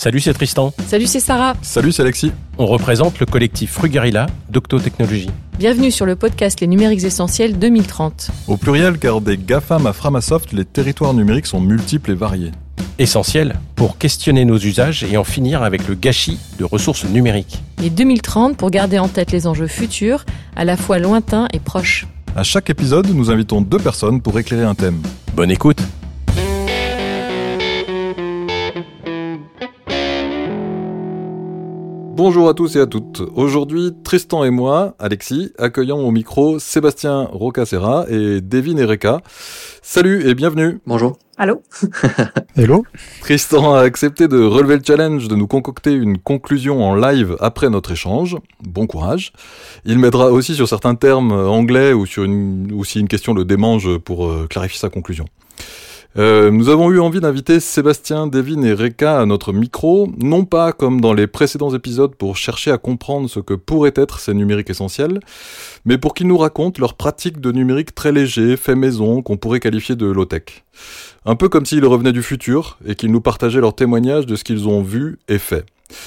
Salut, c'est Tristan. Salut, c'est Sarah. Salut, c'est Alexis. On représente le collectif Frugarilla d'Octo Technologies. Bienvenue sur le podcast Les numériques essentiels 2030. Au pluriel, car des GAFAM à Framasoft, les territoires numériques sont multiples et variés. Essentiel pour questionner nos usages et en finir avec le gâchis de ressources numériques. Et 2030 pour garder en tête les enjeux futurs, à la fois lointains et proches. À chaque épisode, nous invitons deux personnes pour éclairer un thème. Bonne écoute. Bonjour à tous et à toutes. Aujourd'hui, Tristan et moi, Alexis, accueillons au micro Sébastien Rocacera et Devin Ereka. Salut et bienvenue. Bonjour. Allô Hello. Tristan a accepté de relever le challenge de nous concocter une conclusion en live après notre échange. Bon courage. Il m'aidera aussi sur certains termes anglais ou sur une, aussi une question le démange pour euh, clarifier sa conclusion. Euh, nous avons eu envie d'inviter Sébastien, Devin et Reka à notre micro, non pas comme dans les précédents épisodes pour chercher à comprendre ce que pourraient être ces numériques essentiels, mais pour qu'ils nous racontent leurs pratiques de numérique très léger, fait maison, qu'on pourrait qualifier de low-tech. Un peu comme s'ils revenaient du futur et qu'ils nous partageaient leurs témoignages de ce qu'ils ont vu et fait.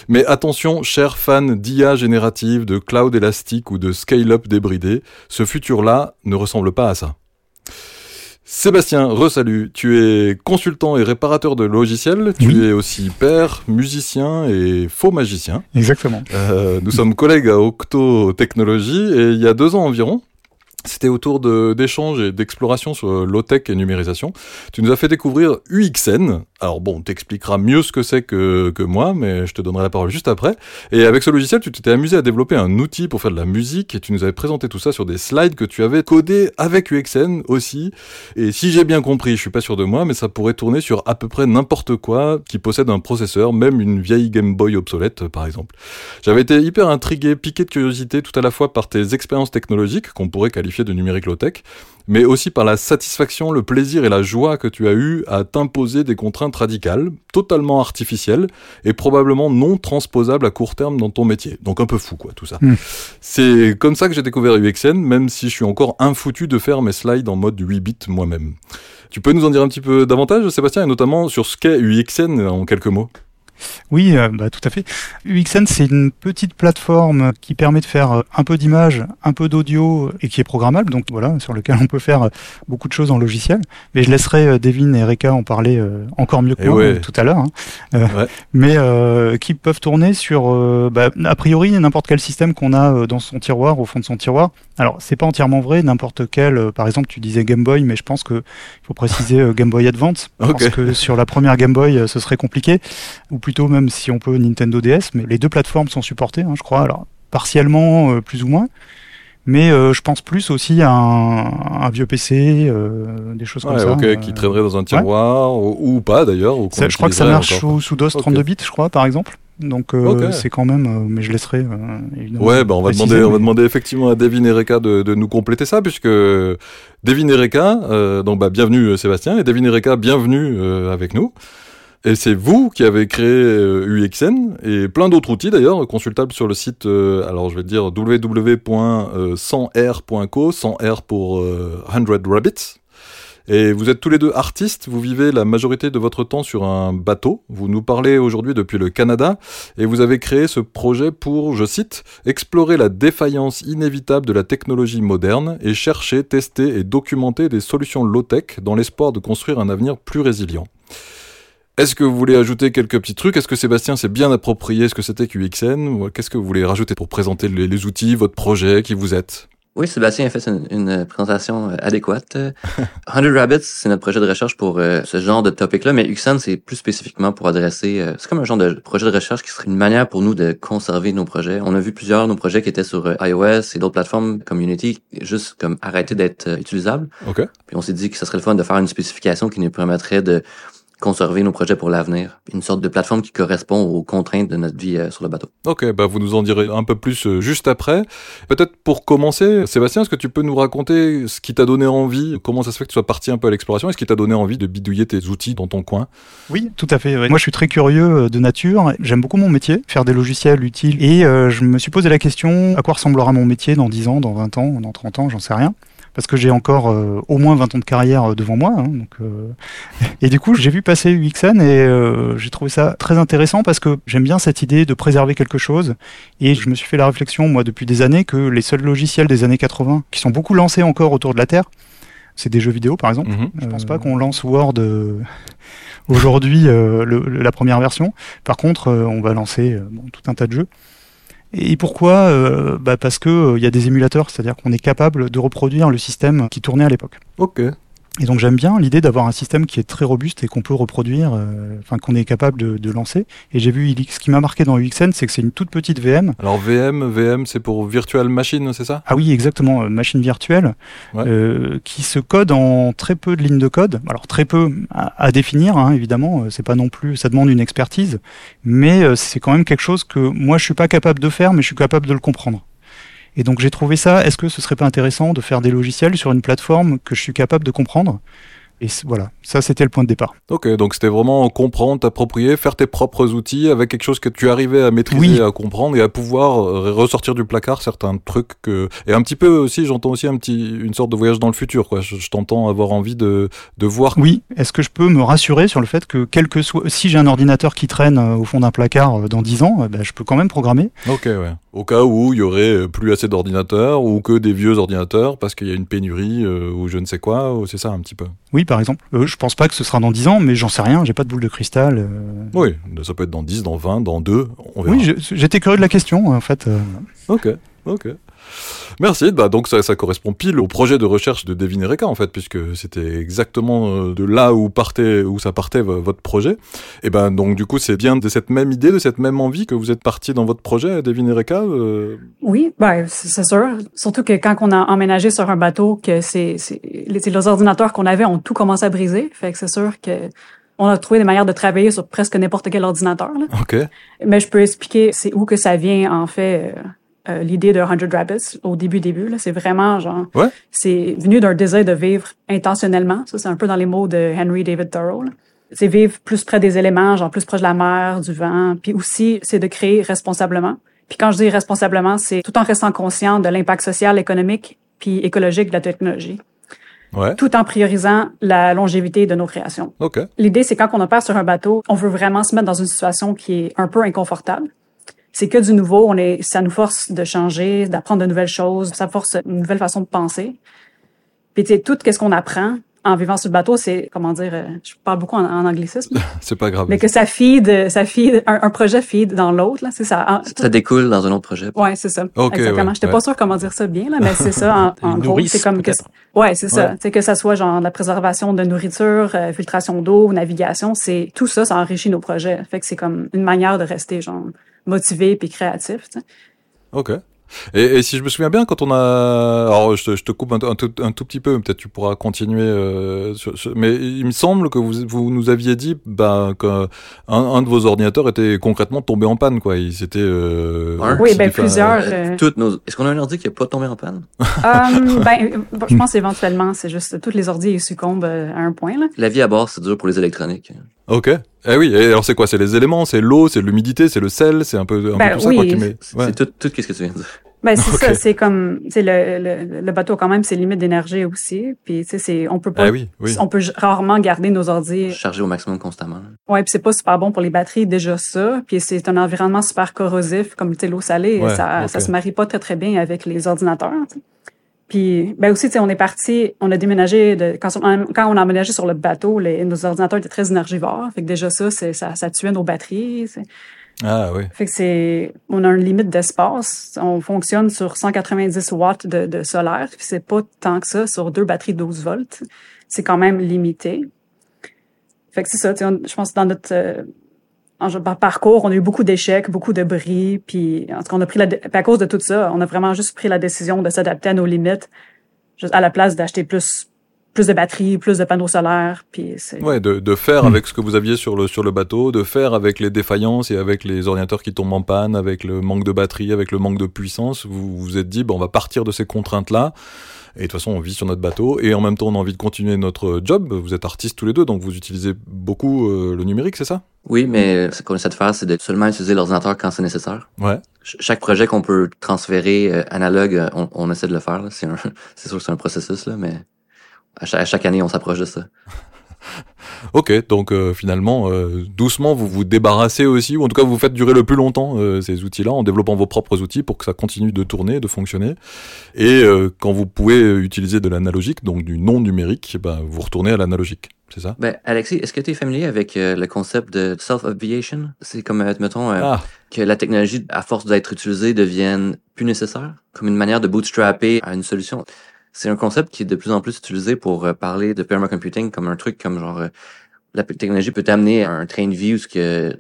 Mais attention, chers fans d'IA générative, de cloud élastique ou de scale-up débridé, ce futur-là ne ressemble pas à ça. Sébastien, resalut. Tu es consultant et réparateur de logiciels. Tu Oui. es aussi père, musicien et faux magicien. Exactement. Euh, nous sommes collègues à Octo Technologies et il y a deux ans environ, c'était autour d'échanges et d'exploration sur low-tech et numérisation. Tu nous as fait découvrir UXN. Alors bon, t'expliqueras mieux ce que c'est que, que moi, mais je te donnerai la parole juste après. Et avec ce logiciel, tu t'étais amusé à développer un outil pour faire de la musique et tu nous avais présenté tout ça sur des slides que tu avais codés avec UXN aussi. Et si j'ai bien compris, je suis pas sûr de moi, mais ça pourrait tourner sur à peu près n'importe quoi qui possède un processeur, même une vieille Game Boy obsolète par exemple. J'avais été hyper intrigué, piqué de curiosité tout à la fois par tes expériences technologiques, qu'on pourrait qualifier de numérique low-tech, mais aussi par la satisfaction, le plaisir et la joie que tu as eu à t'imposer des contraintes radicales, totalement artificielles, et probablement non transposables à court terme dans ton métier. Donc un peu fou quoi tout ça. Hmm. C'est comme ça que j'ai découvert UXN, même si je suis encore infoutu de faire mes slides en mode 8 bits moi-même. Tu peux nous en dire un petit peu davantage, Sébastien, et notamment sur ce qu'est UXN en quelques mots? Oui, euh, bah, tout à fait. UXN, c'est une petite plateforme qui permet de faire euh, un peu d'image, un peu d'audio et qui est programmable, donc voilà, sur lequel on peut faire euh, beaucoup de choses en logiciel. Mais je laisserai Devin et Reka en parler encore mieux que Eh moi ouais. tout à l'heure. hein. Euh, Ouais. Mais euh, qui peuvent tourner sur, euh, bah, a priori, n'importe quel système qu'on a dans son tiroir, au fond de son tiroir. Alors, c'est pas entièrement vrai, n'importe quel. euh, par exemple, tu disais Game Boy, mais je pense que il faut préciser euh, Game Boy Advance, Ok. parce que sur la première Game Boy, euh, ce serait compliqué ou plutôt même si on peut Nintendo DS, mais les deux plateformes sont supportées, hein, je crois, alors partiellement, euh, plus ou moins, mais euh, je pense plus aussi à un, un vieux PC, euh, des choses comme Ouais, ça. ok, euh, qui traînerait dans un tiroir, ou, ou pas d'ailleurs. ça- je crois que ça marche sous, sous DOS Ok. 32 bits, je crois, par exemple. Donc euh, c'est quand même, euh, mais je laisserai euh, évidemment. Ouais, bah on va demander, on va demander effectivement à Devin et Reka de, de nous compléter ça, puisque Devin et Reka, euh, donc bah bienvenue euh, Sébastien, et Devin et Reka, bienvenue euh, avec nous. Et c'est vous qui avez créé euh, UXN et plein d'autres outils d'ailleurs consultables sur le site. euh, alors je vais dire www.100r.co, 100r pour euh, 100 rabbits. Et vous êtes tous les deux artistes, vous vivez la majorité de votre temps sur un bateau. Vous nous parlez aujourd'hui depuis le Canada et vous avez créé ce projet pour, je cite, explorer la défaillance inévitable de la technologie moderne et chercher, tester et documenter des solutions low-tech dans l'espoir de construire un avenir plus résilient. Est-ce que vous voulez ajouter quelques petits trucs? Est-ce que Sébastien s'est bien approprié ce que c'était Ou Qu'est-ce que vous voulez rajouter pour présenter les outils, votre projet, qui vous êtes? Oui, Sébastien a fait une, une présentation euh, adéquate. Euh, 100 Rabbits, c'est notre projet de recherche pour euh, ce genre de topic-là, mais UXAN, c'est plus spécifiquement pour adresser... euh, c'est comme un genre de projet de recherche qui serait une manière pour nous de conserver nos projets. On a vu plusieurs de nos projets qui étaient sur euh, iOS et d'autres plateformes comme Unity, juste comme arrêter d'être euh, utilisables. Ok. Puis on s'est dit que ce serait le fun de faire une spécification qui nous permettrait de conserver nos projets pour l'avenir. Une sorte de plateforme qui correspond aux contraintes de notre vie euh, sur le bateau. Ok, bah vous nous en direz un peu plus euh, juste après. Peut-être pour commencer, Sébastien, est-ce que tu peux nous raconter ce qui t'a donné envie, comment ça se fait que tu sois parti un peu à l'exploration, et ce qui t'a donné envie de bidouiller tes outils dans ton coin? Oui, tout à fait. ouais. Moi, je suis très curieux euh, de nature. J'aime beaucoup mon métier, faire des logiciels utiles. Et euh, je me suis posé la question à quoi ressemblera mon métier dans 10 ans, dans 20 ans, dans 30 ans, j'en sais rien. Parce que j'ai encore euh, au moins 20 ans de carrière euh, devant moi. Hein, donc, euh, Et du coup, j'ai vu passer UXN et j'ai trouvé ça très intéressant parce que j'aime bien cette idée de préserver quelque chose. Et je me suis fait la réflexion, moi, depuis des années, que les seuls logiciels des années 80, qui sont beaucoup lancés encore autour de la Terre, c'est des jeux vidéo, par exemple. Mhm. Je pense pas qu'on lance Word aujourd'hui, la première version. Par contre, on va lancer bon, tout un tas de jeux. Et pourquoi? Euh, bah Parce que il euh, y a des émulateurs, c'est-à-dire qu'on est capable de reproduire le système qui tournait à l'époque. Ok. Et donc j'aime bien l'idée d'avoir un système qui est très robuste et qu'on peut reproduire, euh, enfin qu'on est capable de, de lancer. Et j'ai vu ce qui m'a marqué dans UXN, c'est que c'est une toute petite VM. Alors VM, VM, c'est pour Virtual Machine, c'est ça? Ah oui, exactement, euh, machine virtuelle, Ouais. euh, qui se code en très peu de lignes de code. Alors très peu à, à définir, hein, évidemment. euh, C'est pas non plus, ça demande une expertise, mais c'est quand même quelque chose que moi je suis pas capable de faire, mais je suis capable de le comprendre. Et donc j'ai trouvé ça. Est-ce que ce serait pas intéressant de faire des logiciels sur une plateforme que je suis capable de comprendre? Et voilà, ça c'était le point de départ. Ok, donc c'était vraiment comprendre, t'approprier, faire tes propres outils avec quelque chose que tu arrivais à maîtriser, Oui. à comprendre et à pouvoir euh, ressortir du placard certains trucs que et un petit peu aussi, j'entends aussi un petit une sorte de voyage dans le futur quoi. Je, je t'entends avoir envie de de voir. Oui, est-ce que je peux me rassurer sur le fait que quel que soit, si j'ai un ordinateur qui traîne euh, au fond d'un placard euh, dans 10 ans, ben, je peux quand même programmer. Ok, ouais. Au cas où il y aurait euh, plus assez d'ordinateurs ou que des vieux ordinateurs parce qu'il y a une pénurie euh, ou je ne sais quoi, ou c'est ça un petit peu. Oui, par exemple. Euh, je pense pas que ce sera dans 10 ans, mais j'en sais rien. J'ai pas de boule de cristal. euh. Oui, ça peut être dans 10, dans 20, dans 2, on verra. Oui, j'étais curieux de la question en fait. euh. Ok, ok. Merci. Bah donc ça, ça correspond pile au projet de recherche de Devin Eureka en fait, puisque c'était exactement euh, de là où partait, où ça partait vo- votre projet. Et ben donc du coup c'est bien de cette même idée, de cette même envie que vous êtes parti dans votre projet Devin Eureka. euh, Oui, ben, c'est sûr. Surtout que quand on a emménagé sur un bateau, que c'est, c'est, les, les ordinateurs qu'on avait ont tout commencé à briser. Fait que c'est sûr que on a trouvé des manières de travailler sur presque n'importe quel ordinateur. là. Ok. Mais je peux expliquer c'est où que ça vient, en fait, euh, l'idée de 100 Rabbits au début, début. Là. C'est vraiment, genre, Ouais. c'est venu d'un désir de vivre intentionnellement. Ça, c'est un peu dans les mots de Henry David Thoreau. là. C'est vivre plus près des éléments, genre plus proche de la mer, du vent. Puis aussi, c'est de créer responsablement. Puis quand je dis responsablement, c'est tout en restant conscient de l'impact social, économique, puis écologique de la technologie, Ouais. tout en priorisant la longévité de nos créations. Ok. L'idée, c'est quand on opère sur un bateau, on veut vraiment se mettre dans une situation qui est un peu inconfortable. C'est que du nouveau, on est, ça nous force de changer, d'apprendre de nouvelles choses, ça force une nouvelle façon de penser. Puis tu sais, tout ce qu'on apprend en vivant sur le bateau, c'est comment dire, euh, je parle beaucoup en, en anglicisme, C'est pas grave. mais que ça feed, ça feed, un, un projet feed dans l'autre là, c'est ça. En- Ça découle dans un autre projet. Ouais, c'est ça. Ok, Exactement. ouais, J'étais ouais. pas sûre comment dire ça bien, là, mais c'est ça. En, en gros, c'est comme que, ouais, c'est ça. Ouais. Tu sais, que ça soit genre la préservation de nourriture, euh, filtration d'eau, navigation, c'est tout ça, ça enrichit nos projets. Fait que c'est comme une manière de rester genre motivé puis créatif. tu sais. Ok. Et, et si je me souviens bien, quand on a, alors je te, je te coupe un, un tout, un tout petit peu, peut-être tu pourras continuer. euh, sur- sur- mais il me semble que vous, vous nous aviez dit, ben, qu'un un de vos ordinateurs était concrètement tombé en panne, quoi. Il s'était. Euh, Un? Oui, ben plusieurs. Euh, toutes nos... Est-ce qu'on a un ordi qui n'est pas tombé en panne? euh, ben, je pense éventuellement, c'est juste toutes les ordi ils succombent euh, à un point là. La vie à bord, c'est dur pour les électroniques. Ok. Eh oui. Et alors c'est quoi? C'est les éléments, c'est l'eau, c'est l'humidité, c'est le sel, c'est un peu, un Ben peu tout ça, quoi. Qui met... C'est ouais. c'est tout, tout ce que tu viens de dire. Ben c'est ça, c'est comme, tu sais le, le, le bateau quand même, c'est limite d'énergie aussi. Puis tu sais, c'est, on peut pas, Ah oui, oui. on peut rarement garder nos ordi Chargé au maximum constamment. Ouais, puis c'est pas super bon pour les batteries déjà ça, puis c'est un environnement super corrosif comme tu sais, l'eau salée, Ouais, ça ça se marie pas très très bien avec les ordinateurs. tu sais. Puis ben aussi tu sais on est parti, on a déménagé de quand on, quand on a emménagé sur le bateau, les, nos ordinateurs étaient très énergivores, fait que déjà ça ça ça tuait nos batteries. Ah oui. Fait que c'est on a une limite d'espace, on fonctionne sur 190 watts de, de solaire, puis c'est pas tant que ça sur deux batteries 12 volts. C'est quand même limité. Fait que c'est ça, tu sais, on- je pense que dans notre euh, en- par- parcours, on a eu beaucoup d'échecs, beaucoup de bris, puis en tout cas, on a pris la à cause de tout ça, on a vraiment juste pris la décision de s'adapter à nos limites, juste à la place d'acheter plus plus de batteries, plus de panneaux solaires, puis c'est Ouais, de, de faire Hmm. avec ce que vous aviez sur le sur le bateau, de faire avec les défaillances et avec les ordinateurs qui tombent en panne, avec le manque de batterie, avec le manque de puissance. Vous vous êtes dit, bon, on va partir de ces contraintes là. Et de toute façon, on vit sur notre bateau et en même temps, on a envie de continuer notre job. Vous êtes artistes tous les deux, donc vous utilisez beaucoup euh, le numérique, c'est ça? Oui, mais ce qu'on essaie de faire, c'est de seulement utiliser l'ordinateur quand c'est nécessaire. Ouais. Ch- Chaque projet qu'on peut transférer euh, analogue, euh, on, on essaie de le faire. C'est sûr que c'est un processus, là, mais à chaque, à chaque année, on s'approche de ça. Ok, donc euh, finalement, euh, doucement, vous vous débarrassez aussi, ou en tout cas, vous faites durer le plus longtemps euh, ces outils-là en développant vos propres outils pour que ça continue de tourner, de fonctionner. Et euh, quand vous pouvez utiliser de l'analogique, donc du non numérique, ben, vous retournez à l'analogique. C'est ça? Ben, Alexis, est-ce que tu es familier avec euh, le concept de self-obviation? C'est comme, euh, mettons, euh, Ah, que la technologie, à force d'être utilisée, devienne plus nécessaire, comme une manière de bootstrapper à une solution. C'est un concept qui est de plus en plus utilisé pour euh, parler de permacomputing comme un truc comme genre euh, la technologie peut t'amener à un train de vie où ce que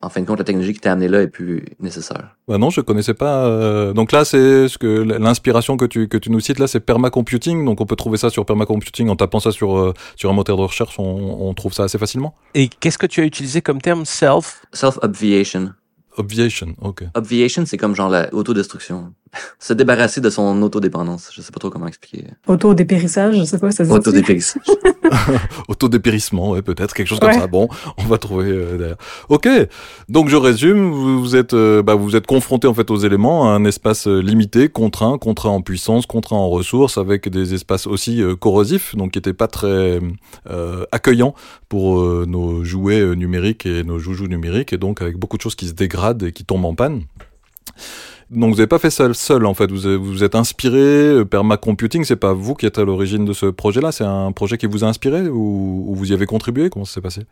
en fin de compte la technologie qui t'a amené là est plus nécessaire. bah non, je connaissais pas. euh, Donc là, c'est ce que l'inspiration que tu que tu nous cites là, c'est permacomputing. Donc on peut trouver ça sur permacomputing en tapant ça sur euh, sur un moteur de recherche, on, on trouve ça assez facilement. Et qu'est-ce que tu as utilisé comme terme? Self? Self-obviation. Obviation, ok. Obviation, c'est comme genre la autodestruction. Se débarrasser de son autodépendance. Je sais pas trop comment expliquer. Autodépérissage, je sais pas, ça se dit Autodépérissage. Autodépérissement, ouais, peut-être quelque chose comme Ouais. ça. Bon, on va trouver euh, derrière. Ok, donc je résume. Vous, vous êtes, euh, bah, vous êtes confronté en fait aux éléments, à un espace euh, limité, contraint, contraint en puissance, contraint en ressources, avec des espaces aussi euh, corrosifs, donc qui n'étaient pas très euh, accueillants pour euh, nos jouets numériques et nos joujoux numériques, et donc avec beaucoup de choses qui se dégradent et qui tombent en panne. Donc vous n'avez pas fait ça seul en fait, vous vous êtes inspiré, euh, permacomputing, c'est pas vous qui êtes à l'origine de ce projet-là, c'est un projet qui vous a inspiré ou, ou vous y avez contribué? Comment ça s'est passé?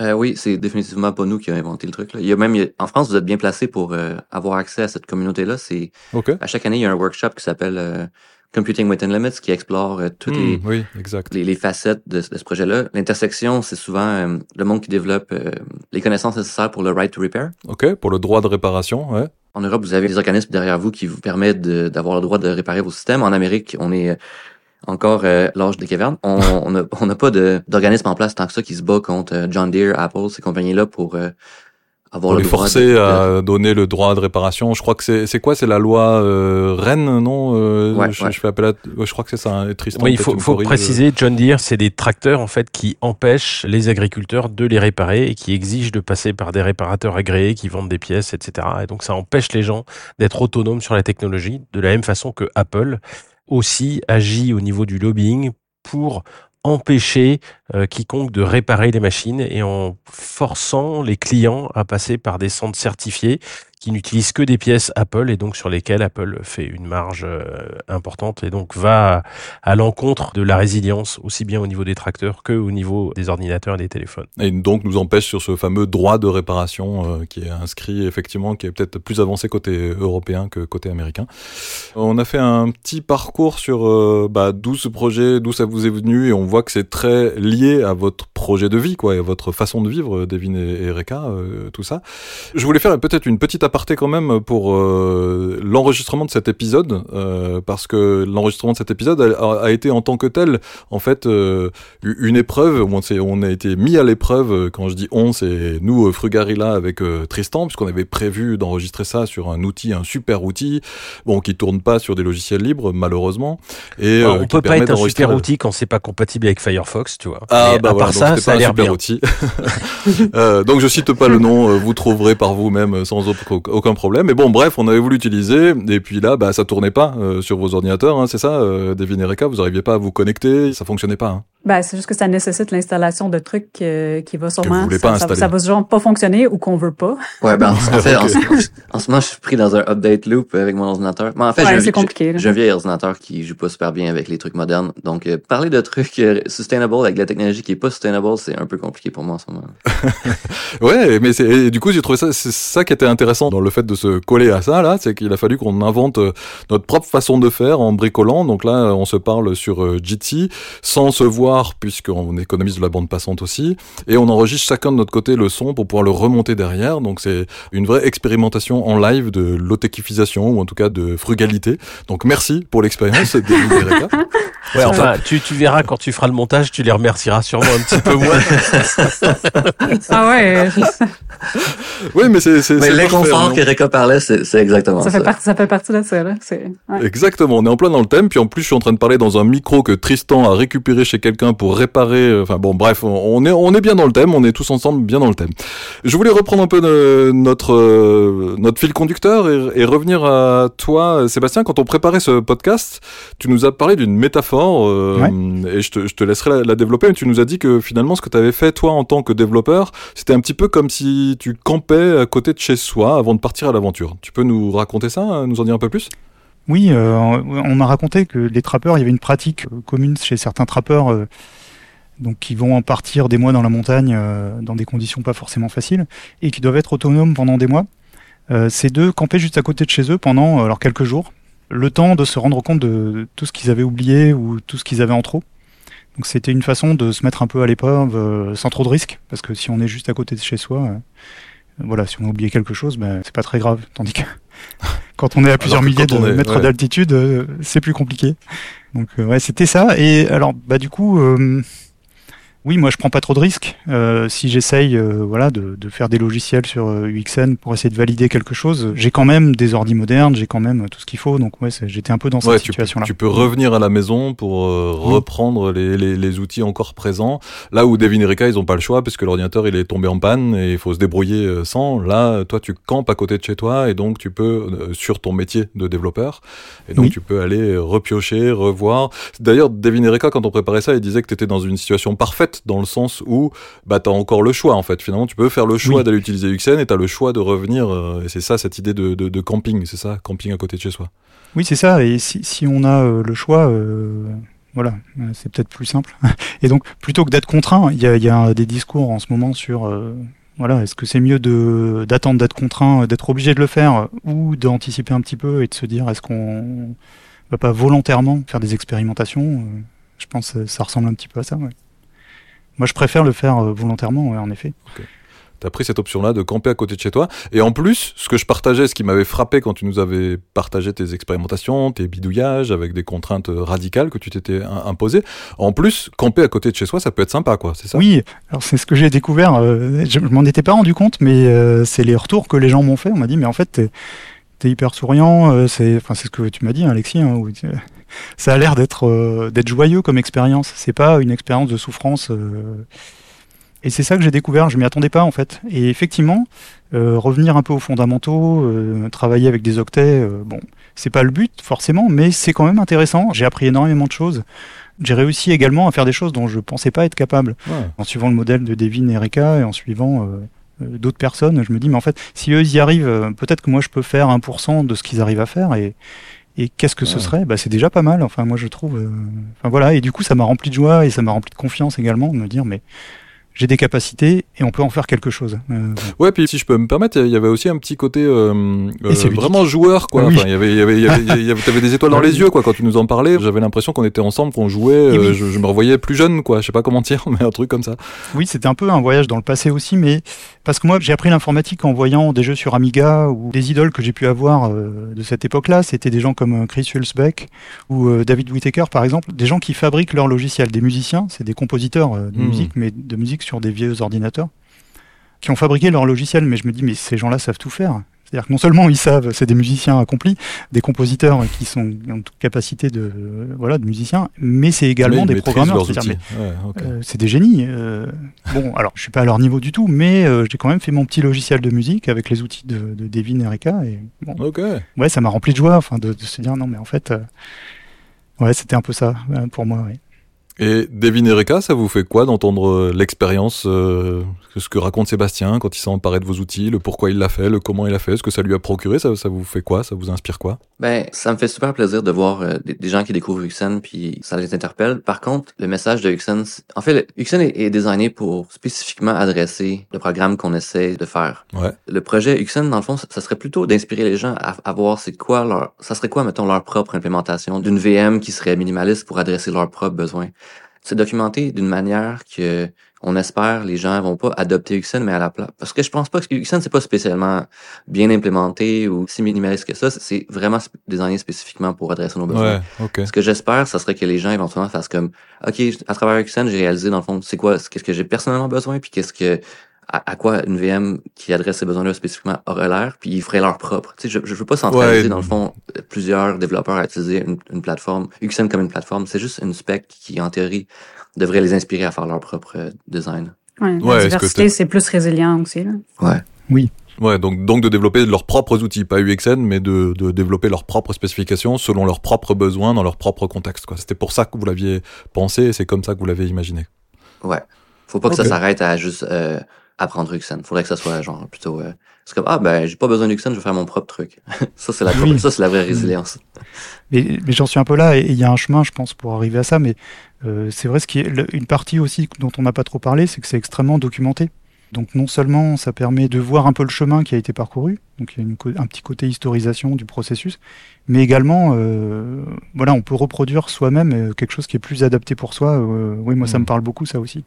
Euh, oui, c'est définitivement pas nous qui avons inventé le truc. Là. Il y a même, en France, vous êtes bien placé pour euh, avoir accès à cette communauté-là. C'est à chaque année, il y a un workshop qui s'appelle euh, Computing Within Limits qui explore euh, toutes les, Hmm, oui, exact. les, les facettes de, de ce projet-là. L'intersection, c'est souvent euh, le monde qui développe euh, les connaissances nécessaires pour le right to repair. Ok, pour le droit de réparation, ouais. En Europe, vous avez des organismes derrière vous qui vous permettent d'avoir le droit de réparer vos systèmes. En Amérique, on est encore euh, l'âge des cavernes. On on n'a on pas d'organisme en place tant que ça qui se bat contre John Deere, Apple, ces compagnies-là pour euh, avoir Pour le les droit forcer de- à donner le droit de réparation. Je crois que c'est c'est quoi? C'est la loi euh, Rennes, non? Euh, Ouais, je, ouais. je fais appel à... ouais, je crois que c'est ça, hein, Tristan. Oui, il faut, préciser, John Deere, c'est des tracteurs en fait qui empêchent les agriculteurs de les réparer et qui exigent de passer par des réparateurs agréés qui vendent des pièces, etc. Et donc ça empêche les gens d'être autonomes sur la technologie, de la même façon que Apple aussi agit au niveau du lobbying pour empêcher euh, quiconque de réparer les machines et en forçant les clients à passer par des centres certifiés qui n'utilisent que des pièces Apple et donc sur lesquelles Apple fait une marge euh, importante et donc va à l'encontre de la résilience aussi bien au niveau des tracteurs que au niveau des ordinateurs et des téléphones. Et donc nous empêche sur ce fameux droit de réparation euh, qui est inscrit effectivement, qui est peut-être plus avancé côté européen que côté américain. On a fait un petit parcours sur euh, bah, d'où ce projet, d'où ça vous est venu, et on voit que c'est très lié à votre projet de vie, quoi, et à votre façon de vivre, Devin et, et Reka, tout ça. Je voulais faire peut-être une petite aparté quand même pour euh, l'enregistrement de cet épisode, euh, parce que l'enregistrement de cet épisode a, a été en tant que tel, en fait, euh, une épreuve. où On, on a été mis à l'épreuve. Quand je dis on, c'est nous, Frugarilla, avec Tristan, puisqu'on avait prévu d'enregistrer ça sur un outil, un super outil, bon, qui tourne pas sur des logiciels libres, malheureusement. Et Alors, on peut pas être un super outil quand c'est pas compatible avec Firefox, tu vois. Ah Mais bah à part ça, ça a un l'air super bien. outil. donc je cite pas le nom, vous trouverez par vous-même sans aucun- problème. Mais bon, bref, on avait voulu l'utiliser et puis là, bah ça tournait pas euh, sur vos ordinateurs, hein, c'est ça, euh, Devin et Reka, vous arriviez pas à vous connecter, ça fonctionnait pas. Hein. Ben, c'est juste que ça nécessite l'installation de trucs euh, qui va sûrement. ça, pas ça- ça va genre pas fonctionner ou qu'on veut pas. Ouais, ben, en, en fait, en, ce- en ce moment, je suis pris dans un update loop avec mon ordinateur. Mais en fait, Ouais, j'ai un, c'est j'ai- compliqué, là. j'ai un vieil ordinateur qui joue pas super bien avec les trucs modernes. Donc, euh, parler de trucs euh, sustainable avec la technologie qui est pas sustainable, c'est un peu compliqué pour moi en ce moment. Ouais, mais c'est du coup j'ai trouvé ça c'est ça qui était intéressant dans le fait de se coller à ça là, c'est qu'il a fallu qu'on invente euh, notre propre façon de faire en bricolant. Donc là, on se parle sur euh, Jitsi sans se voir puisqu'on économise de la bande passante aussi et on enregistre chacun de notre côté le son pour pouvoir le remonter derrière. Donc c'est une vraie expérimentation en live de l'autéquifisation ou en tout cas de frugalité. Donc merci pour l'expérience. Ouais, enfin, tu, tu verras quand tu feras le montage, tu les remercieras sûrement un petit peu moins. Ah ouais. oui, mais c'est c'est Mais l'inconfort parfait, qu'Erika parlait, c'est c'est exactement Ça ça. fait, partie, ça fait partie de ça. Là. C'est, ouais. Exactement, on est en plein dans le thème, puis en plus je suis en train de parler dans un micro que Tristan a récupéré chez quelqu'un pour réparer, euh, enfin bon bref, on- est, on est bien dans le thème, on est tous ensemble bien dans le thème. Je voulais reprendre un peu de- notre, euh, notre fil conducteur et, et revenir à toi Sébastien, quand on préparait ce podcast, tu nous as parlé d'une métaphore, euh, et je te, je te laisserai la, la développer, mais tu nous as dit que finalement ce que tu avais fait toi en tant que développeur, c'était un petit peu comme si tu campais à côté de chez soi avant de partir à l'aventure. Tu peux nous raconter ça, nous en dire un peu plus? Oui, euh, on m'a raconté que les trappeurs, il y avait une pratique euh, commune chez certains trappeurs, euh, donc qui vont en partir des mois dans la montagne euh, dans des conditions pas forcément faciles et qui doivent être autonomes pendant des mois. C'est de camper juste à côté de chez eux pendant alors quelques jours, le temps de se rendre compte de tout ce qu'ils avaient oublié ou tout ce qu'ils avaient en trop. Donc c'était une façon de se mettre un peu à l'épreuve sans trop de risques, parce que si on est juste à côté de chez soi, voilà, si on a oublié quelque chose, ben, c'est pas très grave. Tandis que quand on est à plusieurs milliers de est- mètres ouais. d'altitude, euh, c'est plus compliqué. Donc euh, ouais, c'était ça. Et alors, bah du coup, euh, oui, moi je prends pas trop de risques. Euh, si j'essaye, euh, voilà, de, de faire des logiciels sur euh, UXN pour essayer de valider quelque chose, j'ai quand même des ordi modernes, j'ai quand même tout ce qu'il faut. Donc ouais, j'étais un peu dans cette situation-là. tu peux revenir à la maison pour Oui. reprendre les, les, les outils encore présents. Là où Devin et Rika, ils ont pas le choix parce que l'ordinateur il est tombé en panne et il faut se débrouiller sans. Là, toi, tu campes à côté de chez toi et donc tu peux euh, sur ton métier de développeur et donc Oui. tu peux aller repiocher, revoir. D'ailleurs, Devin et Rika, quand on préparait ça, ils disaient que tu étais dans une situation parfaite dans le sens où bah t'as encore le choix en fait. Finalement, tu peux faire le choix Oui. d'aller utiliser UXN et t'as le choix de revenir. euh, et c'est ça cette idée de, de, de camping, c'est ça, camping à côté de chez soi. Oui, c'est ça. Et si, si on a euh, le choix, euh, voilà, c'est peut-être plus simple. Et donc, plutôt que d'être contraint, il y a, y a des discours en ce moment sur, voilà, est-ce que c'est mieux de d'attendre d'être contraint, d'être obligé de le faire, ou d'anticiper un petit peu et de se dire, est-ce qu'on va pas volontairement faire des expérimentations Je pense que ça ressemble un petit peu à ça. Ouais. Moi, je préfère le faire euh, volontairement, ouais, en effet. T'as pris cette option-là de camper à côté de chez toi. Et en plus, ce que je partageais, ce qui m'avait frappé quand tu nous avais partagé tes expérimentations, tes bidouillages avec des contraintes radicales que tu t'étais im- imposées. En plus, camper à côté de chez soi, ça peut être sympa, quoi. C'est ça? Oui, alors c'est ce que j'ai découvert. euh, je je m'en étais pas rendu compte, mais euh, c'est les retours que les gens m'ont fait. On m'a dit, mais en fait, t'es es hyper souriant. euh, c'est, enfin, c'est ce que tu m'as dit, hein, Alexis. hein, où tu- ça a l'air d'être euh, d'être joyeux comme expérience. C'est pas une expérience de souffrance. euh, et c'est ça que j'ai découvert. Je m'y attendais pas en fait. Et effectivement, euh, revenir un peu aux fondamentaux, euh, travailler avec des octets. euh, bon, c'est pas le but forcément, mais c'est quand même intéressant. J'ai appris énormément de choses. J'ai réussi également à faire des choses dont je pensais pas être capable Ouais. en suivant le modèle de Devin et Reka et en suivant euh, euh, d'autres personnes, je me dis, mais en fait, si eux ils y arrivent, euh, peut-être que moi je peux faire 1% de ce qu'ils arrivent à faire et, et qu'est-ce que ce serait? Bah, C'est déjà pas mal, enfin moi je trouve. euh, Enfin voilà, et du coup ça m'a rempli de joie et ça m'a rempli de confiance également de me dire, mais j'ai des capacités et on peut en faire quelque chose. Euh, Ouais, puis si je peux me permettre, il y avait aussi un petit côté euh, euh, vraiment joueur, quoi. Ah oui. Enfin, il y avait, il y avait, il y avait, t'avais des étoiles dans Ah les yeux, quoi. Quand tu nous en parlais, j'avais l'impression qu'on était ensemble, qu'on jouait. Euh, oui. je, je me revoyais plus jeune, quoi. Je sais pas comment dire, mais un truc comme ça. Oui, c'était un peu un voyage dans le passé aussi, mais parce que moi j'ai appris l'informatique en voyant des jeux sur Amiga ou des idoles que j'ai pu avoir euh, de cette époque-là. C'était des gens comme Chris Hulsbeck ou David Whittaker par exemple, des gens qui fabriquent leurs logiciels, des musiciens, c'est des compositeurs de Mhm. musique, mais de musique sur des vieux ordinateurs, qui ont fabriqué leurs logiciels. Mais je me dis, mais ces gens-là savent tout faire. C'est-à-dire que non seulement ils savent, c'est des musiciens accomplis, des compositeurs qui sont en toute capacité de euh, voilà de musiciens, mais c'est également Mais des programmeurs. Ouais, euh, c'est des génies. euh. bon, alors je suis pas à leur niveau du tout, mais euh, j'ai quand même fait mon petit logiciel de musique avec les outils de, de Devin et Reka. Et bon, ouais, ça m'a rempli de joie, enfin, de, de se dire non, mais en fait, ouais, c'était un peu ça euh, pour moi. Ouais. Et Devin et Reka, ça vous fait quoi d'entendre euh, l'expérience, euh, ce que raconte Sébastien quand il s'est emparé de vos outils, le pourquoi il l'a fait, le comment il l'a fait, ce que ça lui a procuré, ça, ça vous fait quoi, ça vous inspire quoi? Ben, ça me fait super plaisir de voir euh, des, des gens qui découvrent Uxen puis ça les interpelle. Par contre, le message de Uxen, en fait, le- Uxen est, est designé pour spécifiquement adresser le programme qu'on essaie de faire. Ouais. Le projet Uxen, dans le fond, ça, ça serait plutôt d'inspirer les gens à, à voir c'est quoi leur, ça serait quoi, mettons, leur propre implémentation d'une VM qui serait minimaliste pour adresser leurs propres besoins. C'est documenté d'une manière que on espère les gens vont pas adopter Uxen, mais à la place. Parce que je pense pas que Uxen, c'est pas spécialement bien implémenté ou si minimaliste que ça. C'est vraiment designé spécifiquement pour adresser nos besoins. Ouais, ok. Ce que j'espère, ça serait que les gens éventuellement fassent comme, OK, à travers Uxen, j'ai réalisé dans le fond, c'est quoi, qu'est-ce que j'ai personnellement besoin, puis qu'est-ce que, à, à quoi une VM qui adresse ces besoins-là spécifiquement aurait l'air, puis ils feraient leur propre. Tu sais, je, je veux pas centraliser Ouais. dans le fond plusieurs développeurs à utiliser une, une plateforme, UXN comme une plateforme. C'est juste une spec qui, en théorie, devrait les inspirer à faire leur propre euh, design. Ouais, Ouais, la que diversité, c'est plus résilient aussi. Là. Ouais. Ouais, donc, donc de développer leurs propres outils, pas UXN, mais de, de développer leurs propres spécifications selon leurs propres besoins dans leur propre contexte. quoi. C'était pour ça que vous l'aviez pensé et c'est comme ça que vous l'avez imaginé. Ouais. Faut pas que ça s'arrête à juste euh, apprendre UXN. Faudrait que ça soit genre plutôt. Euh, c'est comme ah ben j'ai pas besoin d'UXN, je vais faire mon propre truc. ça c'est la Oui. ça c'est la vraie résilience. Mais, mais j'en suis un peu là, et il y a un chemin, je pense, pour arriver à ça. Mais euh, c'est vrai, ce qui est le- une partie aussi dont on n'a pas trop parlé, c'est que c'est extrêmement documenté. Donc non seulement ça permet de voir un peu le chemin qui a été parcouru, donc il y a une un petit côté historisation du processus, mais également, euh, voilà, on peut reproduire soi-même euh, quelque chose qui est plus adapté pour soi. Oui, moi ça me parle beaucoup ça aussi.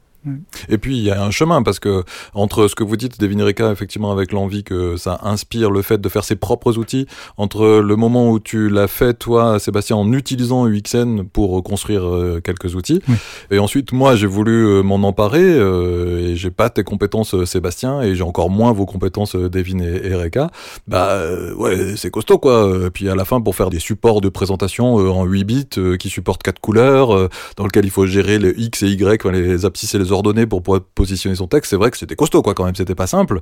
Et puis il y a un chemin parce que entre ce que vous dites, Devin Reka, effectivement avec l'envie que ça inspire le fait de faire ses propres outils, entre le moment où tu l'as fait toi, Sébastien, en utilisant UXN pour construire euh, quelques outils, Oui. et ensuite moi j'ai voulu euh, m'en emparer euh, et j'ai pas tes compétences euh, Sébastien et j'ai encore moins vos compétences Devin et, et Reka, bah ouais c'est costaud quoi. Et puis à la fin pour faire des supports de présentation en 8 bits qui supportent quatre couleurs, dans lequel il faut gérer les X et Y, les abscisses et les pour pouvoir positionner son texte, c'est vrai que c'était costaud quoi quand même, c'était pas simple.